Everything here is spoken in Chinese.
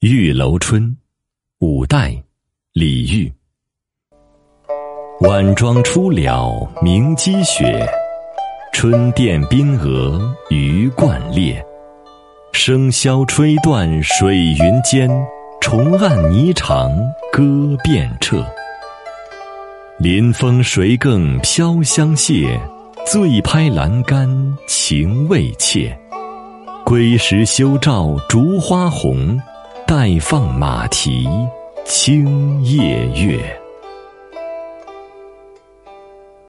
玉楼春，五代，李煜。晚妆初了明积雪，春殿冰娥鱼贯列。笙箫吹断水云间，重按霓裳歌遍彻。临风谁更飘香榭？醉拍阑干情未切。归时休照烛花红，待放马蹄清夜月。